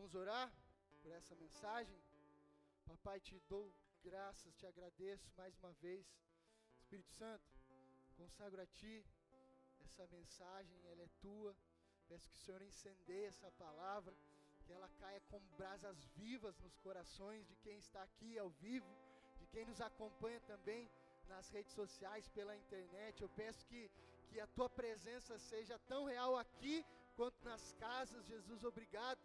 Vamos orar por essa mensagem? Papai, te dou graças, te agradeço mais uma vez. Espírito Santo, consagro a Ti essa mensagem, ela é Tua. Peço que o Senhor incendeie essa palavra, que ela caia como brasas vivas nos corações de quem está aqui ao vivo, de quem nos acompanha também nas redes sociais, pela internet. Eu peço que, que a Tua presença seja tão real aqui quanto nas casas. Jesus, obrigado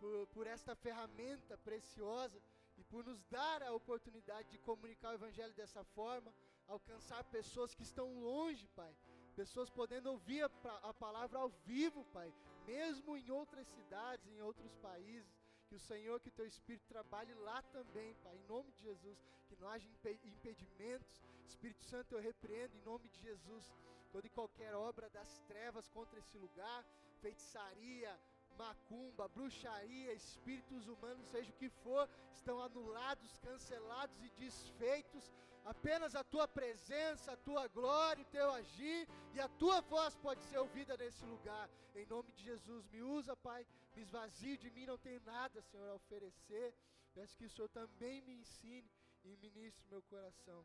por, por esta ferramenta preciosa e por nos dar a oportunidade de comunicar o Evangelho dessa forma, alcançar pessoas que estão longe, Pai. Pessoas podendo ouvir a, a palavra ao vivo, Pai, mesmo em outras cidades, em outros países. Que o Senhor, que o Teu Espírito trabalhe lá também, Pai, em nome de Jesus. Que não haja impedimentos. Espírito Santo, eu repreendo em nome de Jesus toda e qualquer obra das trevas contra esse lugar, feitiçaria, macumba, bruxaria, espíritos humanos, seja o que for, estão anulados, cancelados e desfeitos. Apenas a tua presença, a tua glória, o teu agir e a tua voz pode ser ouvida nesse lugar. Em nome de Jesus, me usa, Pai, me esvazio de mim, não tenho nada, Senhor, a oferecer. Peço que o Senhor também me ensine e ministre meu coração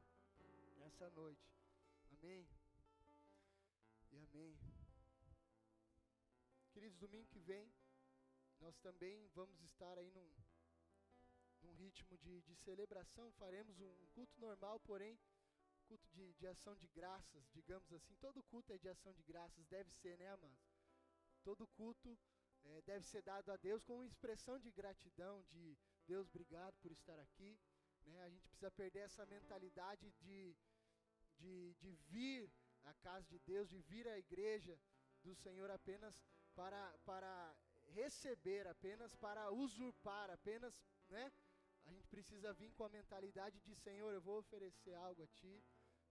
nessa noite. Amém. E amém. Queridos, domingo que vem, nós também vamos estar aí num, num ritmo de, de celebração, faremos um, culto normal, porém, culto de, de ação de graças, digamos assim. Todo culto é de ação de graças, deve ser, né, amados? Todo culto é, deve ser dado a Deus com expressão de gratidão, de Deus, obrigado por estar aqui. Né? A gente precisa perder essa mentalidade de, de, de vir à casa de Deus, de vir à igreja do Senhor apenas para, para receber, apenas para usurpar, apenas, né? A gente precisa vir com a mentalidade de Senhor, eu vou oferecer algo a Ti.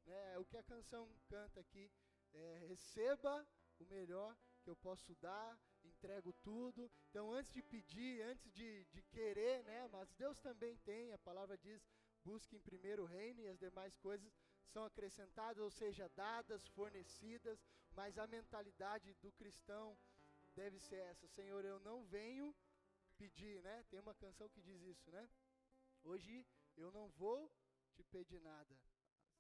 Né? O que a canção canta aqui, é, receba o melhor que eu posso dar, entrego tudo. Então, antes de pedir, antes de, de querer, né? Mas Deus também tem, a palavra diz, busque em primeiro o reino e as demais coisas são acrescentadas, ou seja, dadas, fornecidas, mas a mentalidade do cristão deve ser essa: Senhor, eu não venho pedir, né? Tem uma canção que diz isso, né? Hoje eu não vou te pedir nada.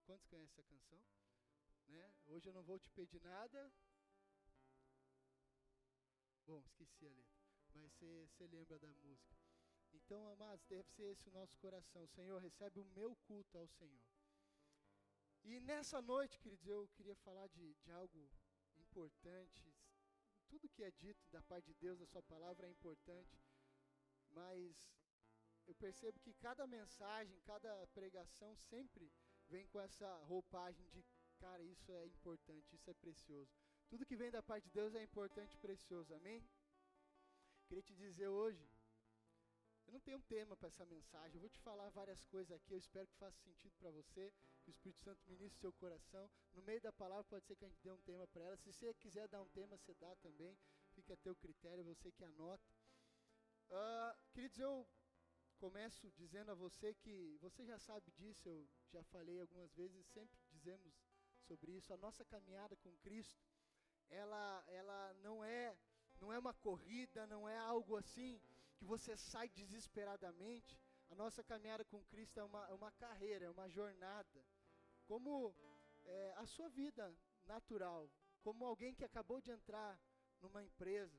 Quantos conhecem essa canção? Né? Hoje eu não vou te pedir nada. Bom, esqueci a letra, mas você lembra da música. Então, amados, deve ser esse o nosso coração. Senhor, recebe o meu culto ao Senhor. E nessa noite, queridos, eu queria falar de, de algo importante, tudo que é dito da parte de Deus, da Sua palavra é importante, mas eu percebo que cada mensagem, cada pregação sempre vem com essa roupagem de, cara, isso é importante, isso é precioso. Tudo que vem da parte de Deus é importante e precioso, amém? Queria te dizer hoje, não tenho um tema para essa mensagem, eu vou te falar várias coisas aqui, eu espero que faça sentido para você, que o Espírito Santo ministre seu coração. No meio da palavra pode ser que a gente dê um tema para ela. Se você quiser dar um tema, você dá também. Fica a teu critério, você que anota. Uh, queridos, eu começo dizendo a você que você já sabe disso, eu já falei algumas vezes, sempre dizemos sobre isso. A nossa caminhada com Cristo, ela, ela não é não é uma corrida, não é algo assim que você sai desesperadamente. A nossa caminhada com Cristo é uma, é uma carreira, é uma jornada como é, a sua vida natural, como alguém que acabou de entrar numa empresa,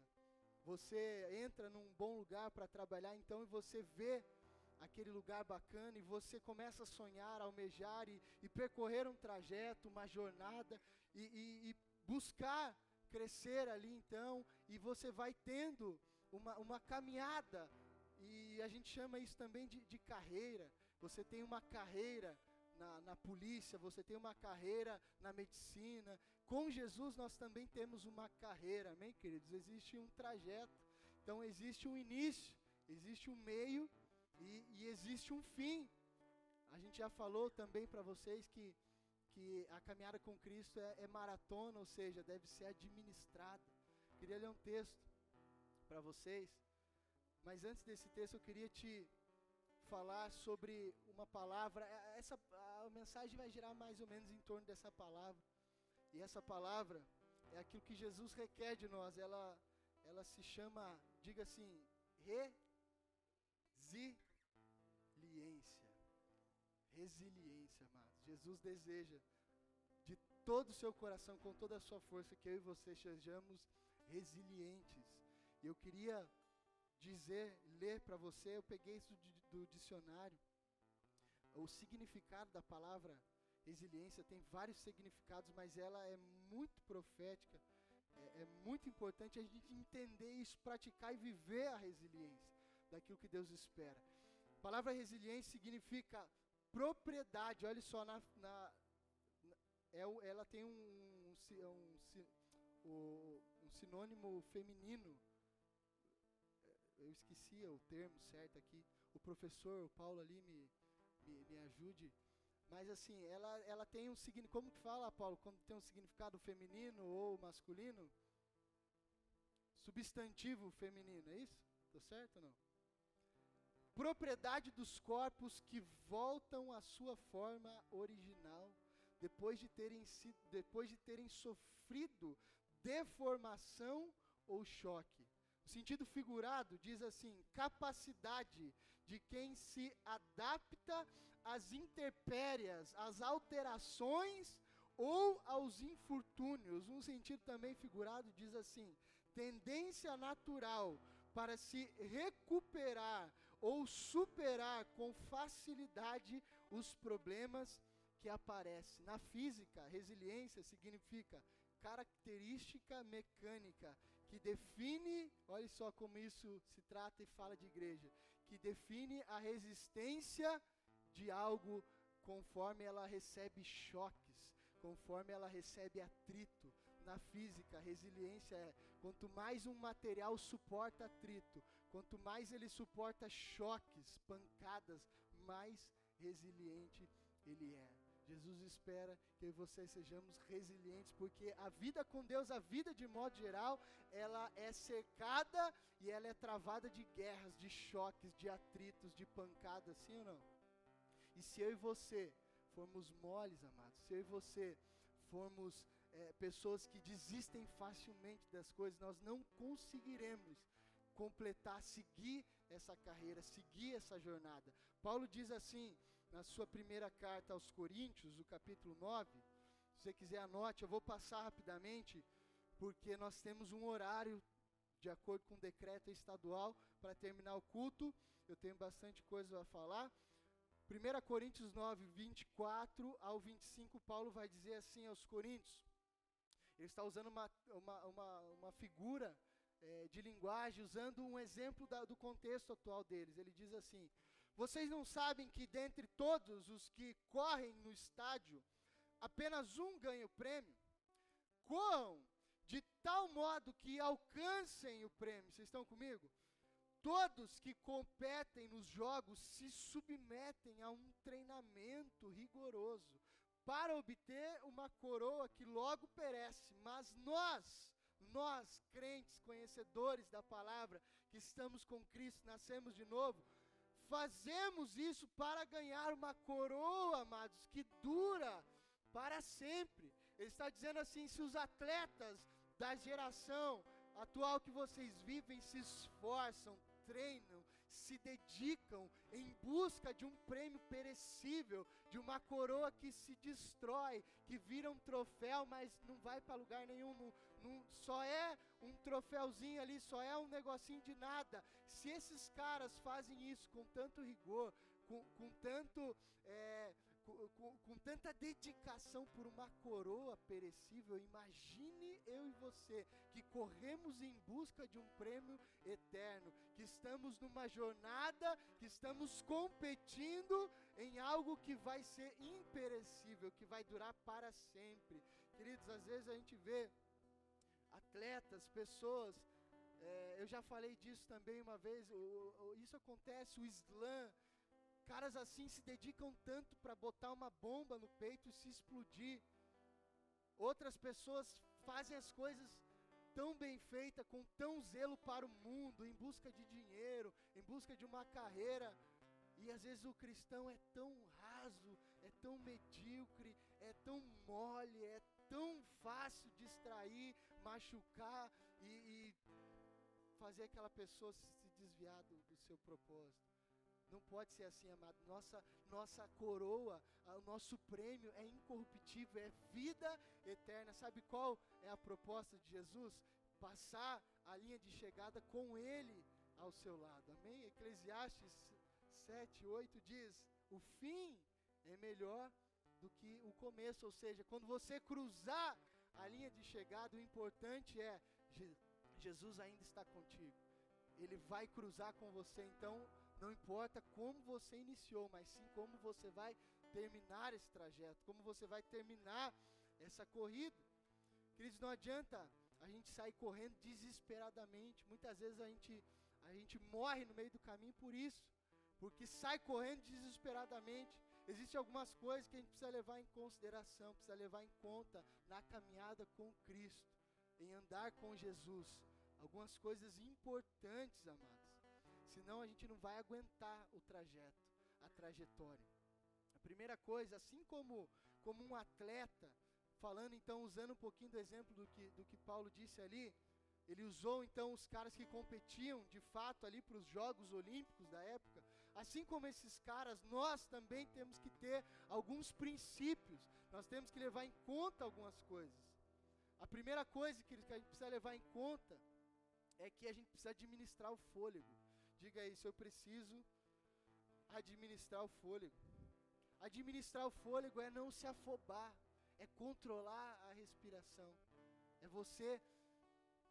você entra num bom lugar para trabalhar, então e você vê aquele lugar bacana e você começa a sonhar, almejar e, e percorrer um trajeto, uma jornada e, e, e, buscar crescer ali então, e você vai tendo uma, uma caminhada, e a gente chama isso também de, de carreira. Você tem uma carreira na, na polícia, você tem uma carreira na medicina. Com Jesus nós também temos uma carreira, amém, queridos? Existe um trajeto. Então existe um início, existe um meio e, e existe um fim. A gente já falou também para vocês que, que a caminhada com Cristo é, é maratona, ou seja, deve ser administrada. Queria ler um texto para vocês. Mas antes desse texto, eu queria te falar sobre uma palavra. É, é, essa a mensagem vai girar mais ou menos em torno dessa palavra. E essa palavra é aquilo que Jesus requer de nós. Ela ela se chama, diga assim, resiliência. Resiliência, amados. Jesus deseja de todo o seu coração, com toda a sua força, que eu e você sejamos resilientes eu queria dizer, ler para você, eu peguei isso do, do dicionário. O significado da palavra resiliência tem vários significados, mas ela é muito profética. É, é muito importante a gente entender isso, praticar e viver a resiliência daquilo que Deus espera. A palavra resiliência significa propriedade. Olha só, na, na, na é, ela tem um, um, um, um sinônimo feminino. Eu esqueci o termo certo aqui. O professor o Paulo ali me, me, me ajude. Mas assim, ela, ela tem um significado. Como que fala, Paulo? Quando tem um significado feminino ou masculino? Substantivo feminino, é isso? Tô certo ou não? Propriedade dos corpos que voltam à sua forma original depois de terem, sido, depois de terem sofrido deformação ou choque. O sentido figurado diz assim: capacidade de quem se adapta às intempéries, às alterações ou aos infortúnios. Um sentido também figurado diz assim: tendência natural para se recuperar ou superar com facilidade os problemas que aparecem. Na física, resiliência significa característica mecânica que define, olha só como isso se trata e fala de igreja, que define a resistência de algo conforme ela recebe choques, conforme ela recebe atrito. Na física, resiliência é quanto mais um material suporta atrito, quanto mais ele suporta choques, pancadas, mais resiliente ele é. Jesus espera que vocês sejamos resilientes, porque a vida com Deus, a vida de modo geral, ela é cercada e ela é travada de guerras, de choques, de atritos, de pancadas, sim ou não? E se eu e você formos moles, amados, se eu e você formos é, pessoas que desistem facilmente das coisas, nós não conseguiremos completar, seguir essa carreira, seguir essa jornada. Paulo diz assim, na sua primeira carta aos Coríntios, o capítulo 9, se você quiser anote, eu vou passar rapidamente, porque nós temos um horário de acordo com o decreto estadual para terminar o culto. Eu tenho bastante coisa a falar. 1 Coríntios 9, 24 ao 25, Paulo vai dizer assim aos Coríntios. Ele está usando uma, uma, uma, uma figura é, de linguagem, usando um exemplo da, do contexto atual deles. Ele diz assim: Vocês não sabem que dentre todos os que correm no estádio, apenas um ganha o prêmio? Corram de tal modo que alcancem o prêmio. Vocês estão comigo? Todos que competem nos jogos se submetem a um treinamento rigoroso para obter uma coroa que logo perece, mas nós, nós, crentes, conhecedores da palavra, que estamos com Cristo, nascemos de novo, fazemos isso para ganhar uma coroa, amados, que dura para sempre. Ele está dizendo assim: se os atletas da geração atual que vocês vivem se esforçam, treinam, se dedicam em busca de um prêmio perecível, de uma coroa que se destrói, que vira um troféu, mas não vai para lugar nenhum, não, só é um troféuzinho ali, só é um negocinho de nada. Se esses caras fazem isso com tanto rigor, com, com tanto. É, com, com, tanta dedicação por uma coroa perecível, imagine eu e você que corremos em busca de um prêmio eterno, que estamos numa jornada, que estamos competindo em algo que vai ser imperecível, que vai durar para sempre. Queridos, às vezes a gente vê atletas, pessoas, é, eu já falei disso também uma vez, o, o, isso acontece, o slam Caras assim se dedicam tanto para botar uma bomba no peito e se explodir. Outras pessoas fazem as coisas tão bem feitas, com tão zelo para o mundo, em busca de dinheiro, em busca de uma carreira. E às vezes o cristão é tão raso, é tão medíocre, é tão mole, é tão fácil distrair, machucar e, e fazer aquela pessoa se desviar do, do seu propósito. Não pode ser assim, amado. Nossa, nossa coroa, o nosso prêmio é incorruptível, é vida eterna. Sabe qual é a proposta de Jesus? Passar a linha de chegada com Ele ao seu lado. Amém? Eclesiastes 7, 8 diz: O fim é melhor do que o começo, ou seja, quando você cruzar a linha de chegada, o importante é Jesus ainda está contigo. Ele vai cruzar com você, então não importa como você iniciou, mas sim como você vai terminar esse trajeto, como você vai terminar essa corrida. Queridos, não adianta a gente sair correndo desesperadamente. Muitas vezes a gente, a gente morre no meio do caminho por isso, porque sai correndo desesperadamente. Existem algumas coisas que a gente precisa levar em consideração, precisa levar em conta na caminhada com Cristo, em andar com Jesus. Algumas coisas importantes, amados. Senão a gente não vai aguentar o trajeto, a trajetória. A primeira coisa, assim como, como um atleta, falando então, usando um pouquinho do exemplo do que, do que Paulo disse ali, ele usou então os caras que competiam de fato ali para os Jogos Olímpicos da época. Assim como esses caras, nós também temos que ter alguns princípios, nós temos que levar em conta algumas coisas. A primeira coisa que a gente precisa levar em conta é que a gente precisa administrar o fôlego. Diga aí, se eu preciso administrar o fôlego. Administrar o fôlego é não se afobar, é controlar a respiração. É você,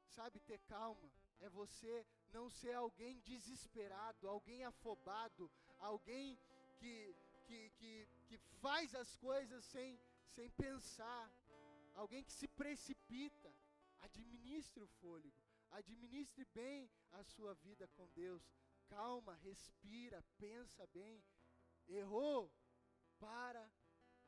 sabe, ter calma. É você não ser alguém desesperado, alguém afobado, alguém que, que, que, que faz as coisas sem, sem pensar, alguém que se precipita. Administre o fôlego. Administre bem a sua vida com Deus. Calma, respira, pensa bem. Errou? Para.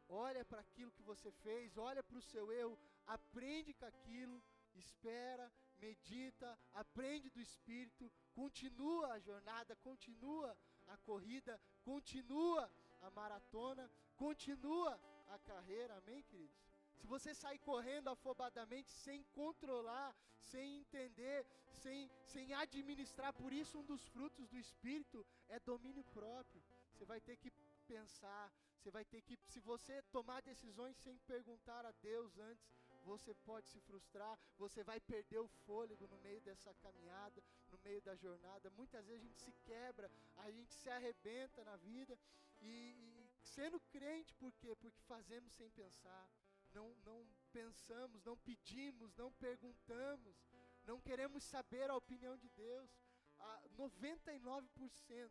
Olha para aquilo que você fez, olha para o seu erro, aprende com aquilo, espera, medita, aprende do Espírito, continua a jornada, continua a corrida, continua a maratona, continua a carreira, amém, queridos? Se você sair correndo afobadamente, sem controlar, sem entender, sem, sem administrar, por isso um dos frutos do Espírito é domínio próprio. Você vai ter que pensar, você vai ter que, se você tomar decisões sem perguntar a Deus antes, você pode se frustrar, você vai perder o fôlego no meio dessa caminhada, no meio da jornada. Muitas vezes a gente se quebra, a gente se arrebenta na vida e, e sendo crente, por quê? Porque fazemos sem pensar não, não pensamos, não pedimos, não perguntamos, não queremos saber a opinião de Deus. Ah, 99%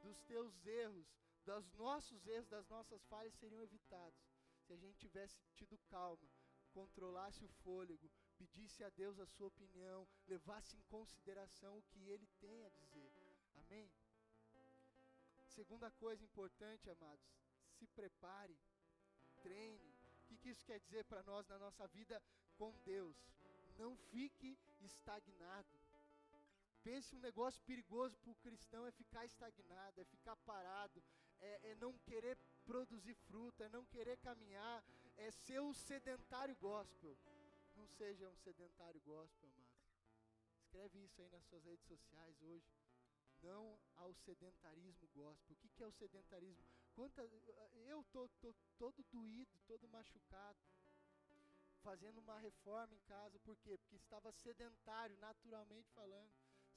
dos teus erros, dos nossos erros, das nossas falhas seriam evitados se a gente tivesse tido calma, controlasse o fôlego, pedisse a Deus a sua opinião, levasse em consideração o que Ele tem a dizer. Amém? Segunda coisa importante, amados, se prepare, treine, o que, que isso quer dizer para nós na nossa vida com Deus? Não fique estagnado. Pense um negócio perigoso para o cristão é ficar estagnado, é ficar parado, é, é, não querer produzir fruta, é não querer caminhar, é ser um sedentário gospel. Não seja um sedentário gospel, amado. Escreve isso aí nas suas redes sociais hoje. Não ao sedentarismo gospel. O que, que é o sedentarismo? Quanta, eu tô, tô todo doído, todo machucado, fazendo uma reforma em casa, por quê? Porque estava sedentário, naturalmente falando,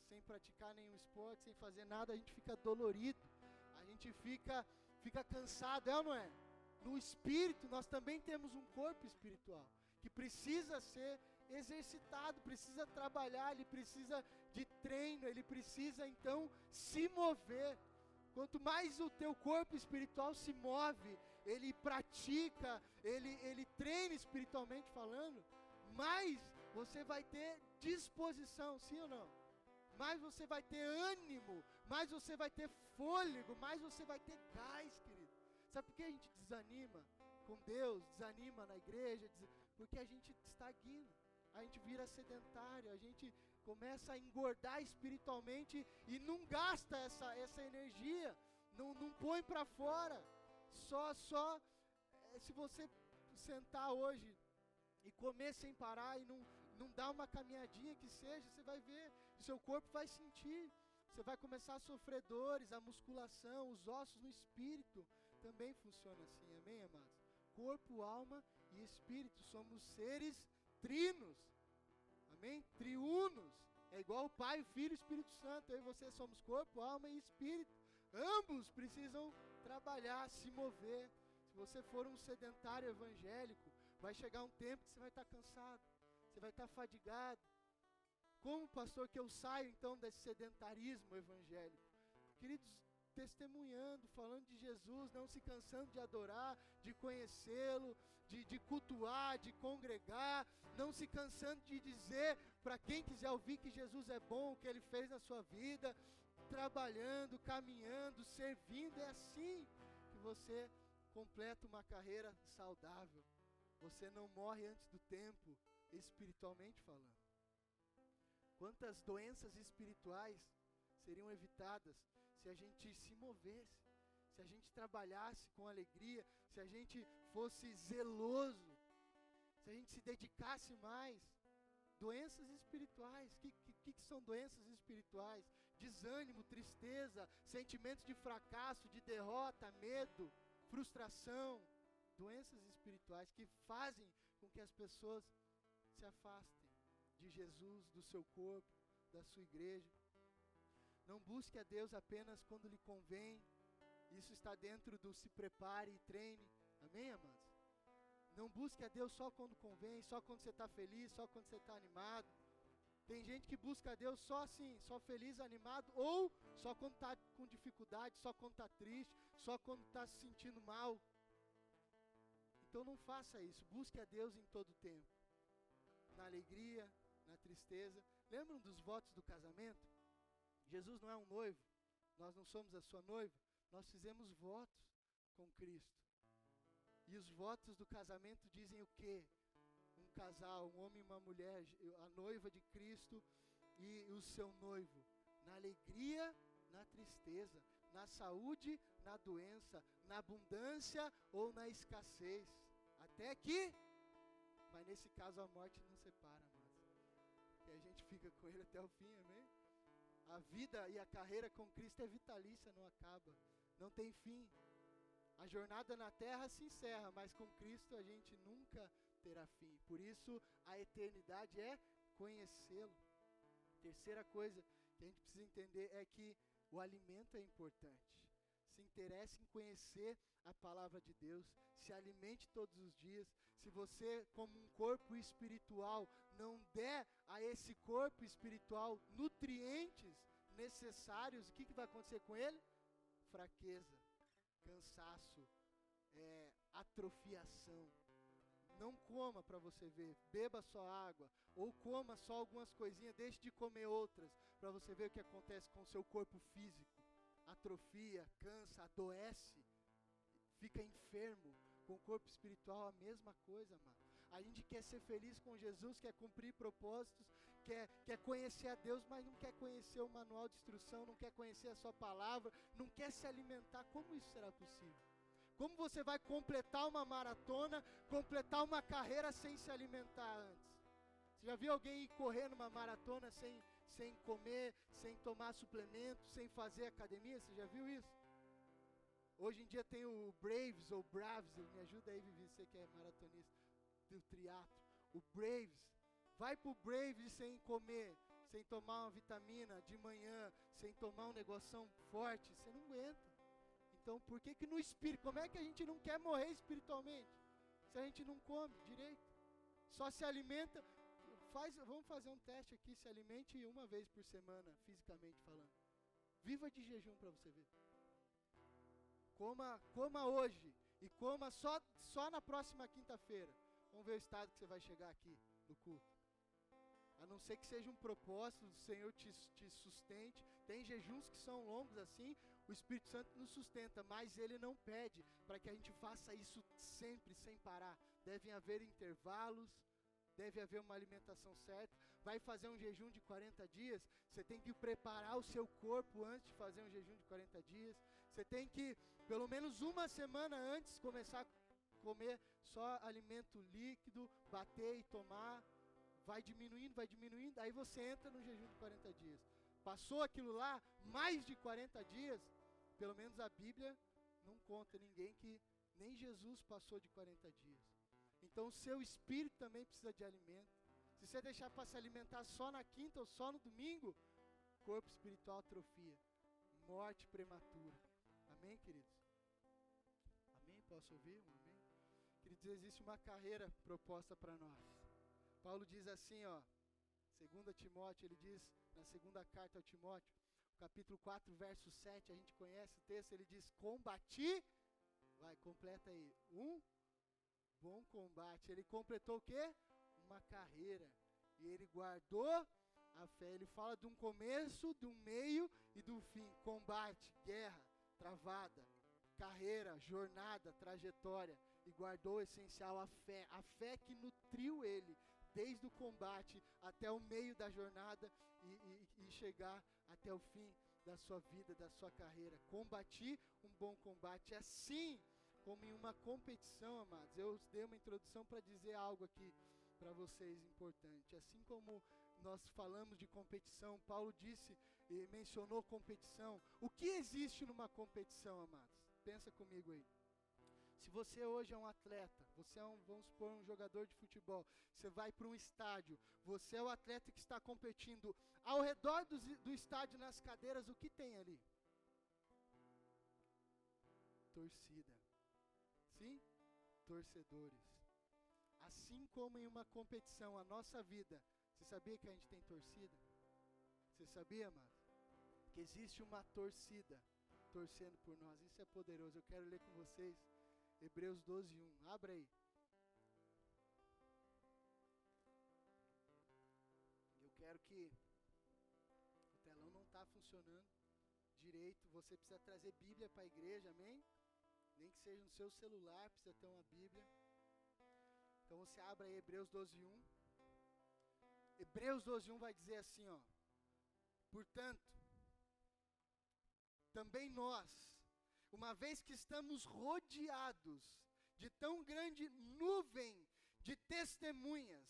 sem praticar nenhum esporte, sem fazer nada, a gente fica dolorido, a gente fica, fica cansado, é ou não é? No espírito, nós também temos um corpo espiritual que precisa ser exercitado, precisa trabalhar, ele precisa de treino, ele precisa então se mover. Quanto mais o teu corpo espiritual se move, ele pratica, ele, ele treina espiritualmente falando, mais você vai ter disposição, sim ou não? Mais você vai ter ânimo, mais você vai ter fôlego, mais você vai ter gás, querido. Sabe por que a gente desanima com Deus, desanima na igreja? Porque a gente estagna, a gente vira sedentário, a gente começa a engordar espiritualmente e não gasta essa, essa energia, não, não põe para fora. Só, só, é, se você sentar hoje e comer sem parar e não, não dar uma caminhadinha que seja, você vai ver, seu corpo vai sentir, Você vai começar a sofrer dores, a musculação, os ossos no espírito também funciona assim, amém, amados? Corpo, alma e espírito, somos seres trinos, amém? Triunos, é igual o Pai, o Filho e o Espírito Santo. Eu e você somos corpo, alma e espírito. Ambos precisam trabalhar, se mover. Se você for um sedentário evangélico, vai chegar um tempo que você vai estar cansado, você vai estar fadigado. Como pastor que eu saio então desse sedentarismo evangélico? Queridos, testemunhando, falando de Jesus, não se cansando de adorar, de conhecê-lo, de, de cultuar, de congregar, não se cansando de dizer para quem quiser ouvir que Jesus é bom, o que ele fez na sua vida, trabalhando, caminhando, servindo. É assim que você completa uma carreira saudável. Você não morre antes do tempo, espiritualmente falando. Quantas doenças espirituais seriam evitadas se a gente se movesse, se a gente trabalhasse com alegria, se a gente fosse zeloso, se a gente se dedicasse mais. Doenças espirituais, o que, que, que são doenças espirituais? Desânimo, tristeza, sentimentos de fracasso, de derrota, medo, frustração. Doenças espirituais que fazem com que as pessoas se afastem de Jesus, do seu corpo, da sua igreja. Não busque a Deus apenas quando lhe convém. Isso está dentro do se prepare e treine. Amém, amados? Não busque a Deus só quando convém, só quando você está feliz, só quando você está animado. Tem gente que busca a Deus só assim, só feliz, animado, ou só quando está com dificuldade, só quando está triste, só quando está se sentindo mal. Então não faça isso. Busque a Deus em todo tempo. Na alegria, na tristeza. Lembram dos votos do casamento? Jesus não é um noivo, nós não somos a sua noiva, nós fizemos votos com Cristo. E os votos do casamento dizem o quê? Um casal, um homem e uma mulher, a noiva de Cristo e o seu noivo, na alegria, na tristeza, na saúde, na doença, na abundância ou na escassez. Até que, mas nesse caso a morte não separa que a gente fica com Ele até o fim, amém? A vida e a carreira com Cristo é vitalícia, não acaba, não tem fim. A jornada na terra se encerra, mas com Cristo a gente nunca terá fim. Por isso, a eternidade é conhecê-lo. Terceira coisa que a gente precisa entender é que o alimento é importante. Se interesse em conhecer a palavra de Deus, se alimente todos os dias. Se você, como um corpo espiritual, não der a esse corpo espiritual nutrientes necessários, o que, que vai acontecer com ele? Fraqueza, cansaço, é, atrofiação. Não coma para você ver, beba só água, ou coma só algumas coisinhas, deixe de comer outras, para você ver o que acontece com o seu corpo físico. Atrofia, cansa, adoece, fica enfermo. Com o corpo espiritual, a mesma coisa, mano. A gente quer ser feliz com Jesus, quer cumprir propósitos, quer, quer conhecer a Deus, mas não quer conhecer o manual de instrução, não quer conhecer a Sua palavra, não quer se alimentar. Como isso será possível? Como você vai completar uma maratona, completar uma carreira sem se alimentar antes? Você já viu alguém ir correr numa maratona sem, sem comer, sem tomar suplemento, sem fazer academia? Você já viu isso? Hoje em dia tem o Braves ou Braves, me ajuda aí, Vivi, você que é maratonista do triatlo. O Braves, vai pro Braves sem comer, sem tomar uma vitamina de manhã, sem tomar um negoção forte, você não aguenta. Então, por que que no espírito, como é que a gente não quer morrer espiritualmente? Se a gente não come direito, só se alimenta, faz, vamos fazer um teste aqui, se alimente uma vez por semana, fisicamente falando. Viva de jejum para você ver. Coma, coma hoje e coma só, só na próxima quinta-feira. Vamos ver o estado que você vai chegar aqui no culto. A não ser que seja um propósito do Senhor te, te sustente. Tem jejuns que são longos assim, o Espírito Santo nos sustenta, mas Ele não pede para que a gente faça isso sempre, sem parar. Devem haver intervalos, deve haver uma alimentação certa. Vai fazer um jejum de 40 dias, você tem que preparar o seu corpo antes de fazer um jejum de 40 dias. Você tem que, pelo menos uma semana antes, começar a comer só alimento líquido, bater e tomar, vai diminuindo, vai diminuindo, aí você entra no jejum de 40 dias. passou aquilo lá mais de 40 dias, pelo menos a Bíblia não conta ninguém que nem Jesus passou de 40 dias. Então o seu espírito também precisa de alimento. Se você deixar para se alimentar só na quinta ou só no domingo, corpo espiritual atrofia, morte prematura. Amém, queridos? Posso ouvir? Um amém? Queridos, existe uma carreira proposta para nós. Paulo diz assim, ó, 2 Timóteo, ele diz na segunda carta ao Timóteo, capítulo 4, verso 7, a gente conhece o texto, ele diz: Combati, vai, completa aí, um bom combate. Ele completou o quê? Uma carreira. E ele guardou a fé. Ele fala de um começo, de um meio e do fim. Combate, guerra, travada, carreira, jornada, trajetória. E guardou o essencial, a fé. A fé que nutriu ele desde o combate até o meio da jornada e, e, e chegar até o fim da sua vida, da sua carreira. Combati um bom combate. Assim como em uma competição, amados. Eu dei uma introdução para dizer algo aqui para vocês importante. Assim como nós falamos de competição, Paulo disse e mencionou competição. O que existe numa competição, amados? Pensa comigo aí. Se você hoje é um atleta, você é um, vamos supor, um jogador de futebol, você vai para um estádio, você é o atleta que está competindo. Ao redor do, do estádio, nas cadeiras, o que tem ali? Torcida. Sim? Torcedores. Assim como em uma competição, a nossa vida, você sabia que a gente tem torcida? Você sabia, amado? Que existe uma torcida torcendo por nós. Isso é poderoso. Eu quero ler com vocês Hebreus 12, 1. Abra aí. Eu quero que. O telão não está funcionando direito. Você precisa trazer Bíblia para a igreja, amém? Nem que seja no seu celular, precisa ter uma Bíblia. Então você abre aí Hebreus 12, 1. Hebreus 12, 1 vai dizer assim, ó. Portanto, também nós uma vez que estamos rodeados de tão grande nuvem de testemunhas,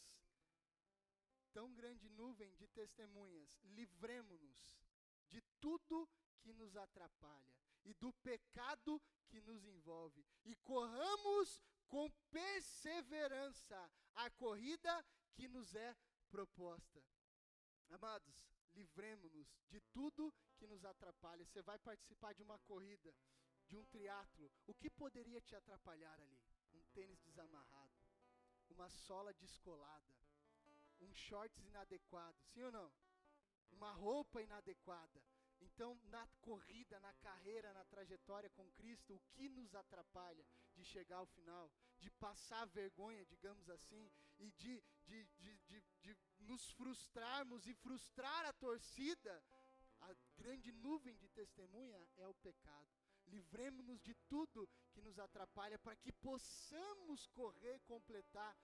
tão grande nuvem de testemunhas, livremos-nos de tudo que nos atrapalha e do pecado que nos envolve e corramos com perseverança a corrida que nos é proposta. Amados, livremos-nos de tudo que nos atrapalha. Você vai participar de uma corrida, de um triatlo, o que poderia te atrapalhar ali? Um tênis desamarrado, uma sola descolada, um shorts inadequado, sim ou não? Uma roupa inadequada. Então, na corrida, na carreira, na trajetória com Cristo, o que nos atrapalha de chegar ao final, de passar vergonha, digamos assim, e de, de, de, de, nos frustrarmos e frustrar a torcida, a grande nuvem de testemunha é o pecado livremos-nos de tudo que nos atrapalha para que possamos correr, completar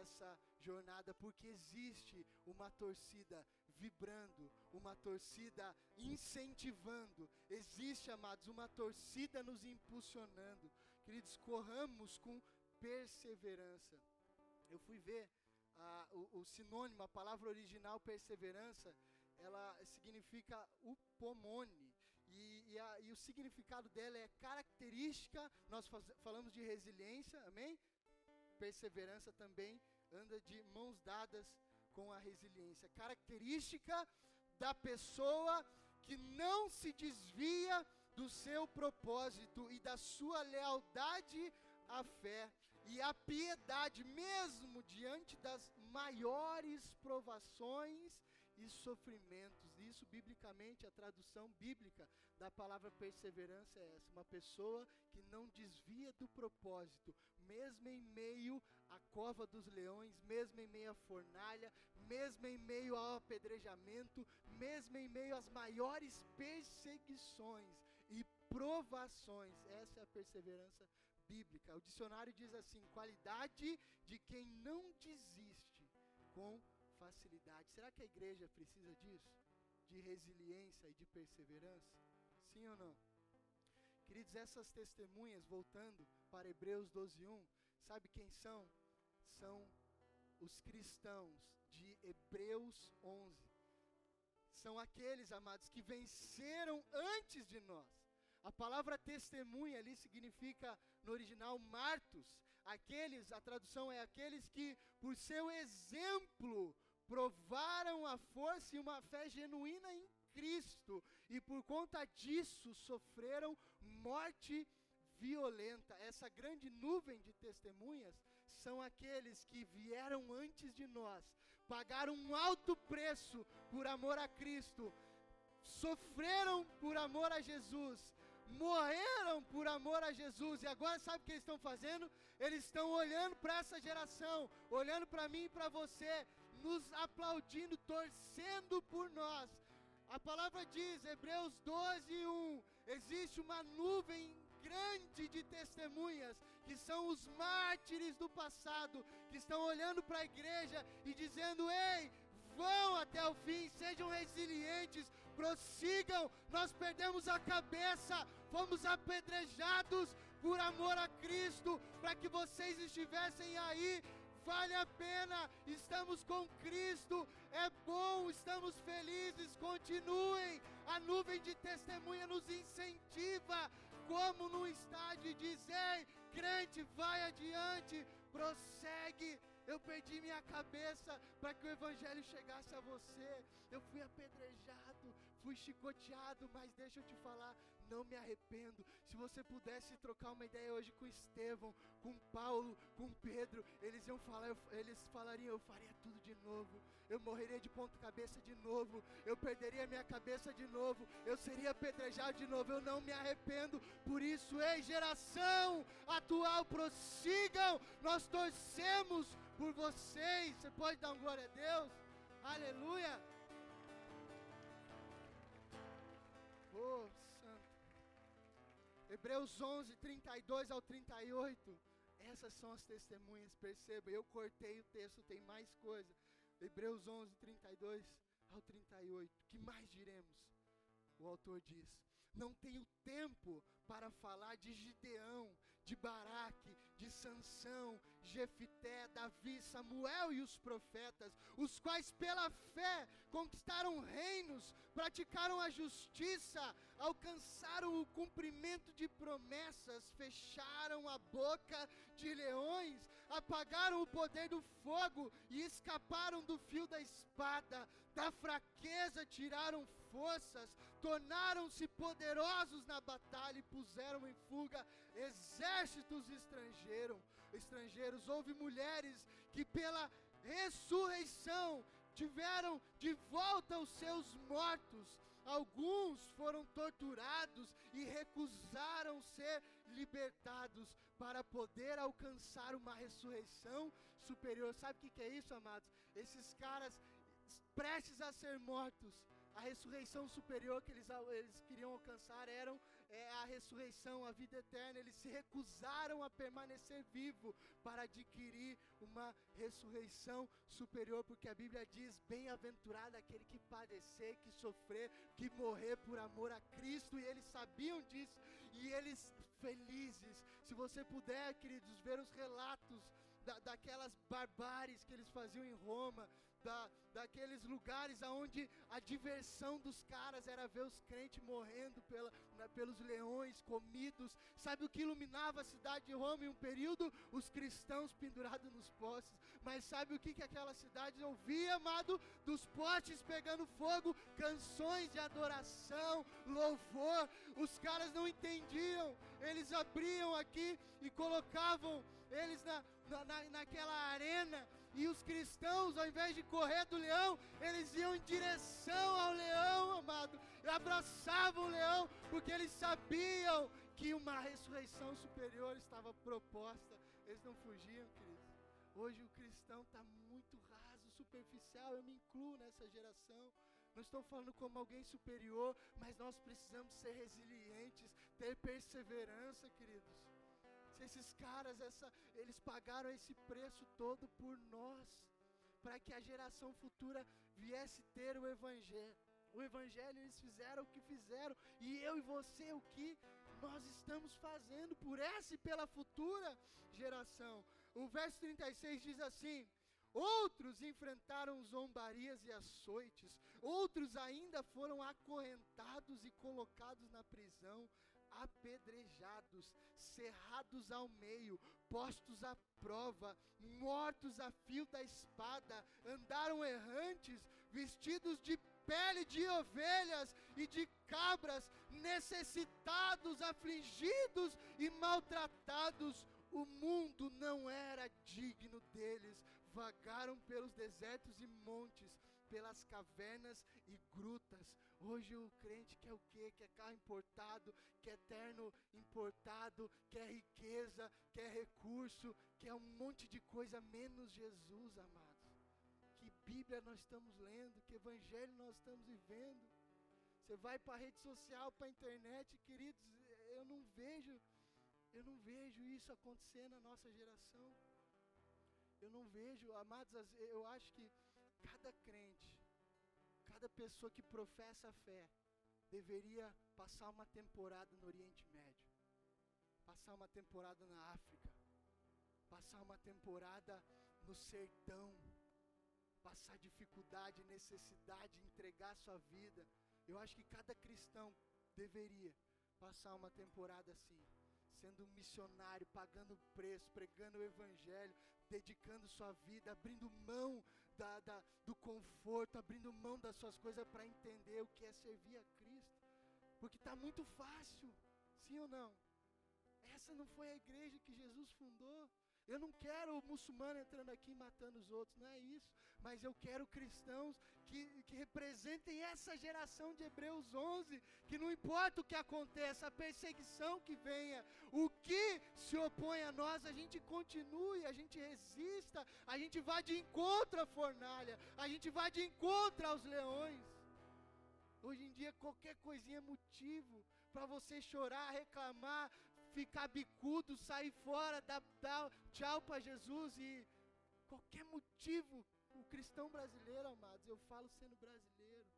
essa jornada, porque existe uma torcida vibrando, uma torcida incentivando, existe, amados, uma torcida nos impulsionando. Queridos, corramos com perseverança. Eu fui ver ah, o, o sinônimo, a palavra original perseverança, ela significa upomone, e, e, a, e o significado dela é característica, nós faz, falamos de resiliência, amém? Perseverança também anda de mãos dadas com a resiliência. Característica da pessoa que não se desvia do seu propósito e da sua lealdade à fé e à piedade, mesmo diante das maiores provações e sofrimentos. Isso, biblicamente, a tradução bíblica da palavra perseverança é essa: uma pessoa que não desvia do propósito, mesmo em meio à cova dos leões, mesmo em meio à fornalha, mesmo em meio ao apedrejamento, mesmo em meio às maiores perseguições e provações. Essa é a perseverança bíblica. O dicionário diz assim: qualidade de quem não desiste com facilidade. Será que a igreja precisa disso? De resiliência e de perseverança? Sim ou não? Queridos, essas testemunhas, voltando para Hebreus 12:1, sabe quem são? São os cristãos de Hebreus 11. são aqueles, amados, que venceram antes de nós. A palavra testemunha ali significa, no original, martos. Aqueles, a tradução é aqueles que, por seu exemplo, provaram a força e uma fé genuína em Cristo, e por conta disso sofreram morte violenta. Essa grande nuvem de testemunhas são aqueles que vieram antes de nós, pagaram um alto preço por amor a Cristo, sofreram por amor a Jesus, morreram por amor a Jesus, e agora sabe o que eles estão fazendo? Eles estão olhando para essa geração, olhando para mim e para você, nos aplaudindo, torcendo por nós. A palavra diz, Hebreus 12, 1, existe uma nuvem grande de testemunhas, que são os mártires do passado, que estão olhando para a igreja e dizendo: ei, vão até o fim, sejam resilientes, prossigam. Nós perdemos a cabeça, fomos apedrejados por amor a Cristo, para que vocês estivessem aí. Vale a pena, estamos com Cristo, é bom, estamos felizes, continuem. A nuvem de testemunha nos incentiva como num estádio, diz: Ei, crente, vai adiante, prossegue. Eu perdi minha cabeça para que o Evangelho chegasse a você. Eu fui apedrejado, fui chicoteado, mas deixa eu te falar, não me arrependo. Se você pudesse trocar uma ideia hoje com Estevão, com Paulo, com Pedro, eles iam falar, eles falariam, eu faria tudo de novo. Eu morreria de ponta cabeça de novo. Eu perderia minha cabeça de novo. Eu seria apedrejado de novo. Eu não me arrependo. Por isso, ei, geração atual, prossigam. Nós torcemos por vocês. Você pode dar um glória a Deus? Aleluia. Oh, Hebreus 11, 32 ao 38. Essas são as testemunhas, perceba. Eu cortei o texto, tem mais coisa. Hebreus 11, 32 ao 38. Que mais diremos? O autor diz: Não tenho tempo para falar de Gideão, de Baraque, de Sansão, Jefité, Davi, Samuel e os profetas, os quais pela fé conquistaram reinos, praticaram a justiça, alcançaram o cumprimento de promessas, fecharam a boca de leões, apagaram o poder do fogo e escaparam do fio da espada, da fraqueza tiraram forças, tornaram-se poderosos na batalha e puseram em fuga exércitos estrangeiros. Estrangeiros, houve mulheres que pela ressurreição tiveram de volta os seus mortos. Alguns foram torturados e recusaram ser libertados para poder alcançar uma ressurreição superior. Sabe o que, é isso, amados? Esses caras prestes a ser mortos, a ressurreição superior que eles, eles queriam alcançar eram é, a ressurreição, a vida eterna. Eles se recusaram a permanecer vivo para adquirir uma ressurreição superior, porque a Bíblia diz: bem-aventurado aquele que padecer, que sofrer, que morrer por amor a Cristo, e eles sabiam disso, e eles felizes. Se você puder, queridos, ver os relatos da, daquelas barbáries que eles faziam em Roma, da, daqueles lugares onde a diversão dos caras era ver os crentes morrendo pela, pelos leões, comidos. Sabe o que iluminava a cidade de Roma em um período? Os cristãos pendurados nos postes. Mas sabe o que, que aquela cidade ouvia, amado? Dos postes pegando fogo, canções de adoração, louvor. Os caras não entendiam. Eles abriam aqui e colocavam eles na, na, naquela arena e os cristãos, ao invés de correr do leão, eles iam em direção ao leão, amado, e abraçavam o leão, porque eles sabiam que uma ressurreição superior estava proposta. Eles não fugiam, queridos. Hoje o cristão está muito raso, superficial. Eu me incluo nessa geração. Não estou falando como alguém superior, mas nós precisamos ser resilientes, ter perseverança, queridos esses caras, essa, eles pagaram esse preço todo por nós, para que a geração futura viesse ter o Evangelho. O Evangelho eles fizeram o que fizeram, e eu e você o que nós estamos fazendo por essa e pela futura geração. O verso 36 diz assim: Outros enfrentaram zombarias e açoites, outros ainda foram acorrentados e colocados na prisão, apedrejados, cerrados ao meio, postos à prova, mortos a fio da espada, andaram errantes, vestidos de pele de ovelhas e de cabras, necessitados, afligidos e maltratados. O mundo não era digno deles. Vagaram pelos desertos e montes, pelas cavernas e grutas. Hoje o crente quer o quê? Quer carro importado, quer terno importado, quer riqueza, quer recurso, quer um monte de coisa menos Jesus, amado. Bíblia nós estamos lendo, que Evangelho nós estamos vivendo. Você vai para a rede social, para a internet, queridos, eu não vejo, eu não vejo isso acontecer na nossa geração. Eu não vejo, amados, eu acho que cada crente, cada pessoa que professa a fé, deveria passar uma temporada no Oriente Médio, passar uma temporada na África, passar uma temporada no sertão, passar dificuldade, necessidade, entregar sua vida. Eu acho que cada cristão deveria passar uma temporada assim, sendo um missionário, pagando preço, pregando o evangelho, dedicando sua vida, abrindo mão da, da do conforto, abrindo mão das suas coisas para entender o que é servir a Cristo. Porque está muito fácil, sim ou não? Essa não foi a igreja que Jesus fundou. Eu não quero o muçulmano entrando aqui e matando os outros, não é isso. Mas eu quero cristãos que, que representem essa geração de Hebreus 11, que não importa o que aconteça, a perseguição que venha, o que se opõe a nós, a gente continue, a gente resista, a gente vá de encontro à fornalha, a gente vá de encontro aos leões. Hoje em dia, qualquer coisinha é motivo para você chorar, reclamar, ficar bicudo, sair fora, dar, dar tchau para Jesus e qualquer motivo, o cristão brasileiro, amados, eu falo sendo brasileiro.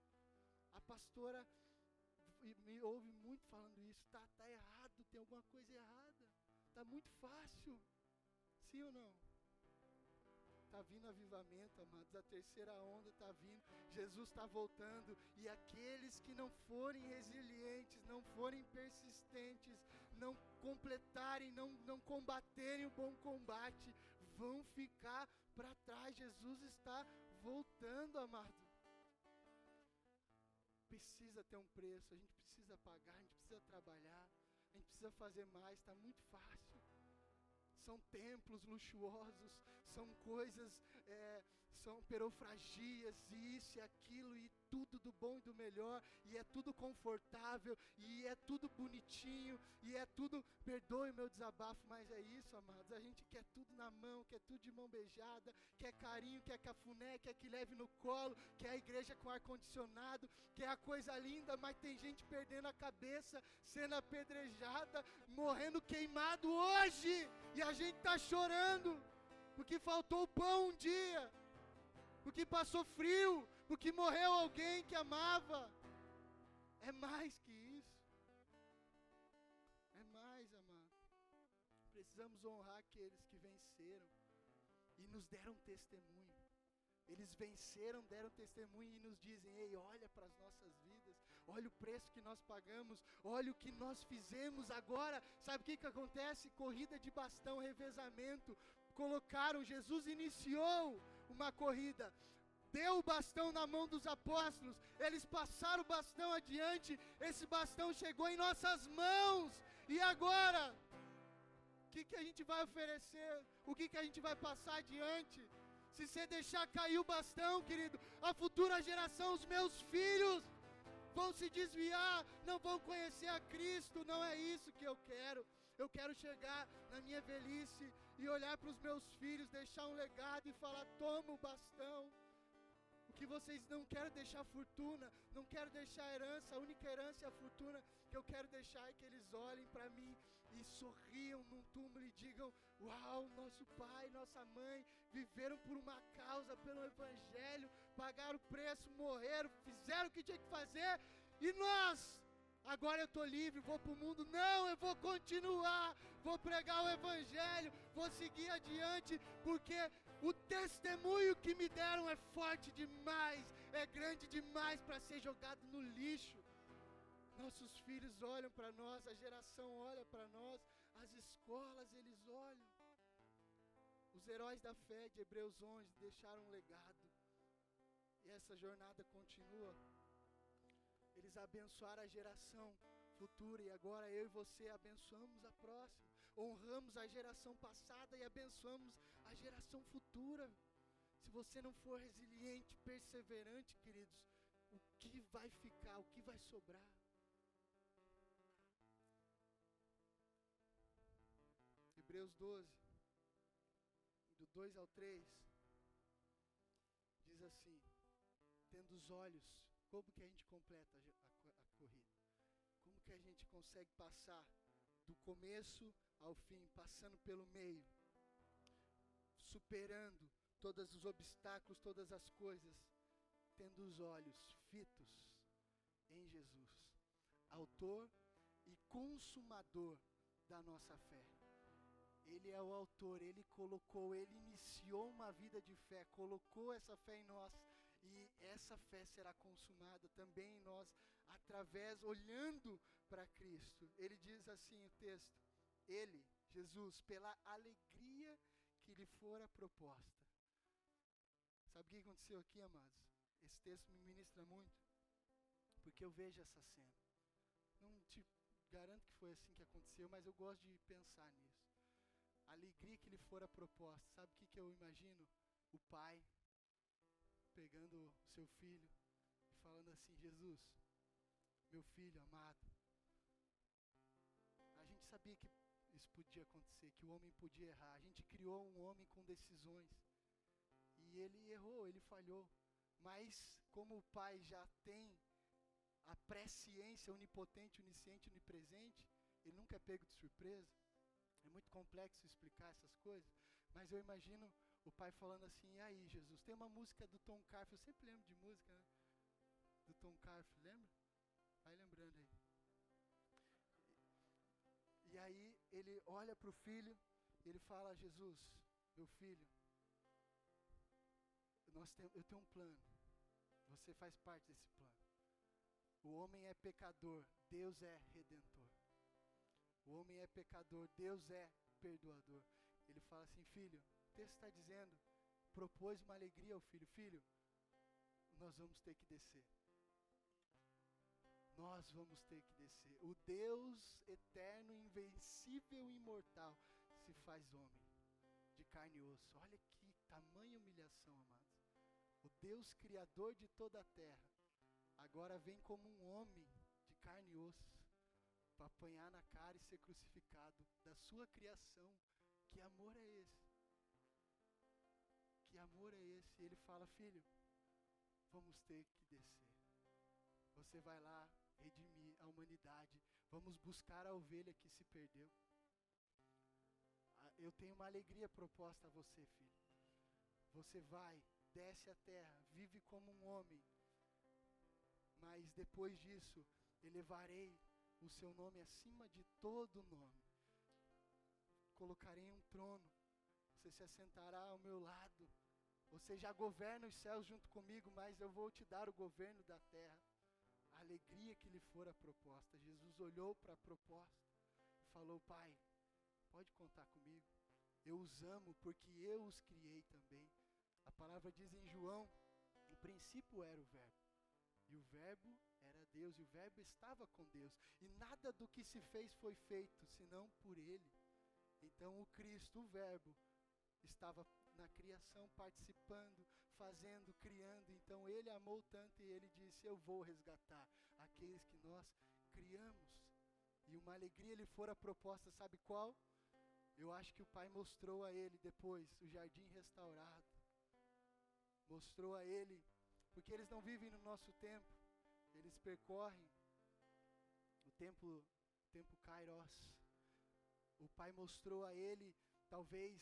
A pastora me ouve muito falando isso, tá, tá errado, tem alguma coisa errada. Tá muito fácil. Sim ou não? Está vindo avivamento, amados. A terceira onda está vindo. Jesus está voltando. E aqueles que não forem resilientes, não forem persistentes, não completarem, não, não combaterem o bom combate, vão ficar para trás. Jesus está voltando, amado. Precisa ter um preço, a gente precisa pagar, a gente precisa trabalhar, a gente precisa fazer mais, está muito fácil. São templos luxuosos, são coisas, é, são perofragias, isso e aquilo, e tudo do bom e do melhor, e é tudo confortável, e é tudo bonitinho, e é tudo, perdoe meu desabafo, mas é isso, amados, a gente quer tudo na mão, quer tudo de mão beijada, quer carinho, quer cafuné, quer que leve no colo, quer a igreja com ar-condicionado, quer a coisa linda, mas tem gente perdendo a cabeça, sendo apedrejada, morrendo queimado hoje, e a gente está chorando, porque faltou pão um dia, porque passou frio, porque morreu alguém que amava. É mais que isso. É mais, amado. Precisamos honrar aqueles que venceram e nos deram testemunho. Eles venceram, deram testemunho e nos dizem: Ei, olha para as nossas vidas, olha o preço que nós pagamos, olha o que nós fizemos agora. Sabe o que, que acontece? Corrida de bastão, revezamento. Colocaram, Jesus iniciou uma corrida deu o bastão na mão dos apóstolos, eles passaram o bastão adiante, esse bastão chegou em nossas mãos, e agora? O que, que a gente vai oferecer? O que, que a gente vai passar adiante? Se você deixar cair o bastão, querido, a futura geração, os meus filhos, vão se desviar, não vão conhecer a Cristo, não é isso que eu quero. Eu quero chegar na minha velhice e olhar para os meus filhos, deixar um legado e falar: toma o bastão que vocês não querem deixar fortuna, não querem deixar herança, a única herança é a fortuna que eu quero deixar é que eles olhem para mim e sorriam num túmulo e digam: Uau, nosso pai, nossa mãe viveram por uma causa, pelo Evangelho, pagaram o preço, morreram, fizeram o que tinha que fazer, e nós, agora eu estou livre, vou para o mundo. Não, eu vou continuar, vou pregar o Evangelho, vou seguir adiante, porque o testemunho que me deram é forte demais, é grande demais para ser jogado no lixo. Nossos filhos olham para nós, a geração olha para nós, as escolas eles olham. Os heróis da fé de Hebreus 11 deixaram um legado. E essa jornada continua. Eles abençoaram a geração futura e agora eu e você abençoamos a próxima. Honramos a geração passada e abençoamos a geração futura. Se você não for resiliente, perseverante, queridos, o que vai ficar, o que vai sobrar? Hebreus 12, do 2 ao 3, diz assim: Tendo os olhos, como que a gente completa a, a, corrida? Como que a gente consegue passar do começo ao fim, passando pelo meio, superando todos os obstáculos, todas as coisas, tendo os olhos fitos em Jesus, Autor e Consumador da nossa fé. Ele é o autor, ele colocou, ele iniciou uma vida de fé, colocou essa fé em nós essa fé será consumada também em nós através olhando para Cristo. Ele diz assim o texto: Ele, Jesus, pela alegria que lhe fora proposta. Sabe o que aconteceu aqui, amados? Esse texto me ministra muito, porque eu vejo essa cena. Não te garanto que foi assim que aconteceu, mas eu gosto de pensar nisso a alegria que lhe fora proposta. Sabe o que, que eu imagino? O pai pegando seu filho e falando assim: Jesus, meu filho amado. A gente sabia que isso podia acontecer, que o homem podia errar. A gente criou um homem com decisões. E ele errou, ele falhou. Mas, como o pai já tem a presciência onipotente, onisciente, onipresente, ele nunca é pego de surpresa. É muito complexo explicar essas coisas, mas eu imagino o pai falando assim: e aí, Jesus? Tem uma música do Tom Carf, eu sempre lembro de música, né? Do Tom Carf, lembra? Vai lembrando aí. E, aí ele olha para o filho, ele fala: Jesus, meu filho, nós tem, eu tenho um plano. Você faz parte desse plano. O homem é pecador, Deus é redentor. O homem é pecador, Deus é perdoador. Ele fala assim: Filho, texto está dizendo, propôs uma alegria ao filho: Filho, nós vamos ter que descer. Nós vamos ter que descer. O Deus eterno, invencível e imortal se faz homem, de carne e osso. Olha que tamanha humilhação, amados. O Deus criador de toda a terra, agora vem como um homem de carne e osso para apanhar na cara e ser crucificado da sua criação. Que amor é esse? Amor é esse? E ele fala: Filho, vamos ter que descer. Você vai lá redimir a humanidade. Vamos buscar a ovelha que se perdeu. Ah, eu tenho uma alegria proposta a você, filho. Você vai, desce a terra, vive como um homem. Mas depois disso, elevarei o seu nome acima de todo nome. Colocarei um trono, você se assentará ao meu lado. Você já governa os céus junto comigo, mas eu vou te dar o governo da terra. A alegria que lhe fora proposta. Jesus olhou para a proposta e falou: Pai, pode contar comigo. Eu os amo porque eu os criei também. A palavra diz em João: no princípio era o Verbo, e o Verbo Deus e o Verbo estava com Deus, e nada do que se fez foi feito senão por Ele. Então o Cristo, o Verbo, estava na criação participando, fazendo, criando. Então ele amou tanto e ele disse: Eu vou resgatar aqueles que nós criamos. E uma alegria lhe fora proposta, sabe qual? Eu acho que o Pai mostrou a ele depois o jardim restaurado. Mostrou a ele, porque eles não vivem no nosso tempo eles percorrem o templo, tempo Kairos. O Pai mostrou a ele, talvez,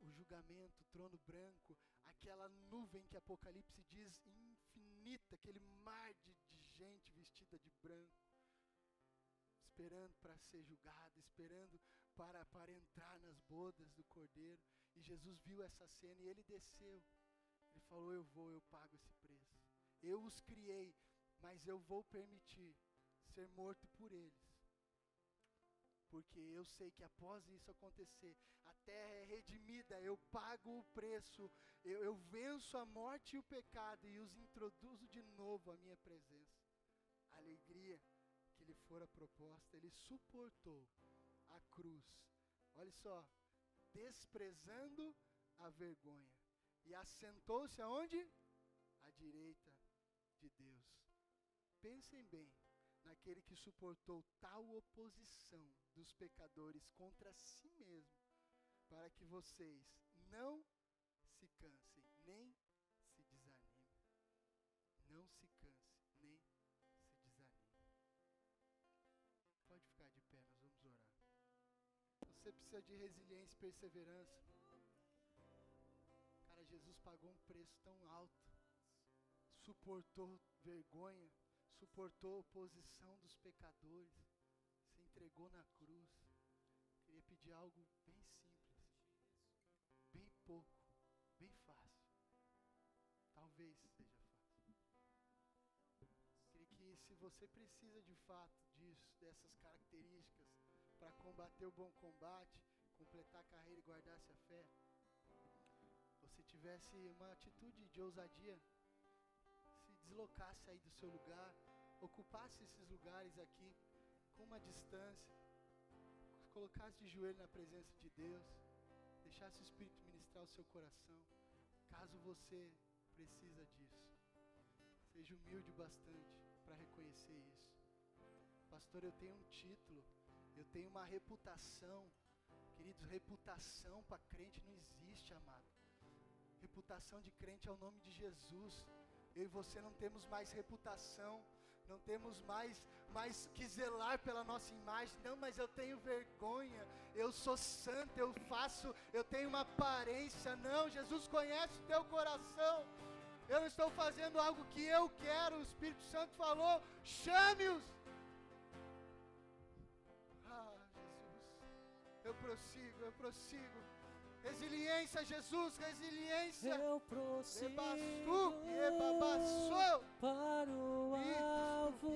o julgamento, o trono branco, aquela nuvem que Apocalipse diz infinita, aquele mar de, de gente vestida de branco, esperando para ser julgada, esperando para, para entrar nas bodas do cordeiro. E Jesus viu essa cena e ele desceu. Ele falou: Eu vou, eu pago esse preço. Eu os criei, mas eu vou permitir ser morto por eles. Porque eu sei que após isso acontecer, terra é redimida, eu pago o preço, eu, eu venço a morte e o pecado e os introduzo de novo à minha presença. A alegria que lhe fora proposta, ele suportou a cruz. Olha só, desprezando a vergonha. E assentou-se aonde? À direita de Deus. Pensem bem naquele que suportou tal oposição dos pecadores contra si mesmo, para que vocês não se cansem, nem se desanimem. Não se canse, nem se desanime. Pode ficar de pé, nós vamos orar. Você precisa de resiliência e perseverança. Cara, Jesus pagou um preço tão alto, suportou vergonha, suportou a oposição dos pecadores, se entregou na cruz. Queria pedir algo se você precisa de fato disso, dessas características, para combater o bom combate, completar a carreira e guardar-se a fé, você tivesse uma atitude de ousadia, se deslocasse aí do seu lugar, ocupasse esses lugares aqui com uma distância, colocasse de joelho na presença de Deus, deixasse o Espírito ministrar o seu coração, caso você precisa disso. Seja humilde bastante para reconhecer isso. Pastor, eu tenho um título eu tenho uma reputação. Queridos, reputação para crente não existe, amado. Reputação de crente é o nome de Jesus. Eu e você não temos mais reputação, não temos mais, mais que zelar pela nossa imagem. Não, mas eu tenho vergonha. Eu sou santo, eu faço, eu tenho uma aparência. Não, Jesus conhece o teu coração. Eu estou fazendo algo que eu quero. O Espírito Santo falou: chame-os. Eu prossigo, eu prossigo. Resiliência, Jesus, resiliência. Eu prossigo para o alvo.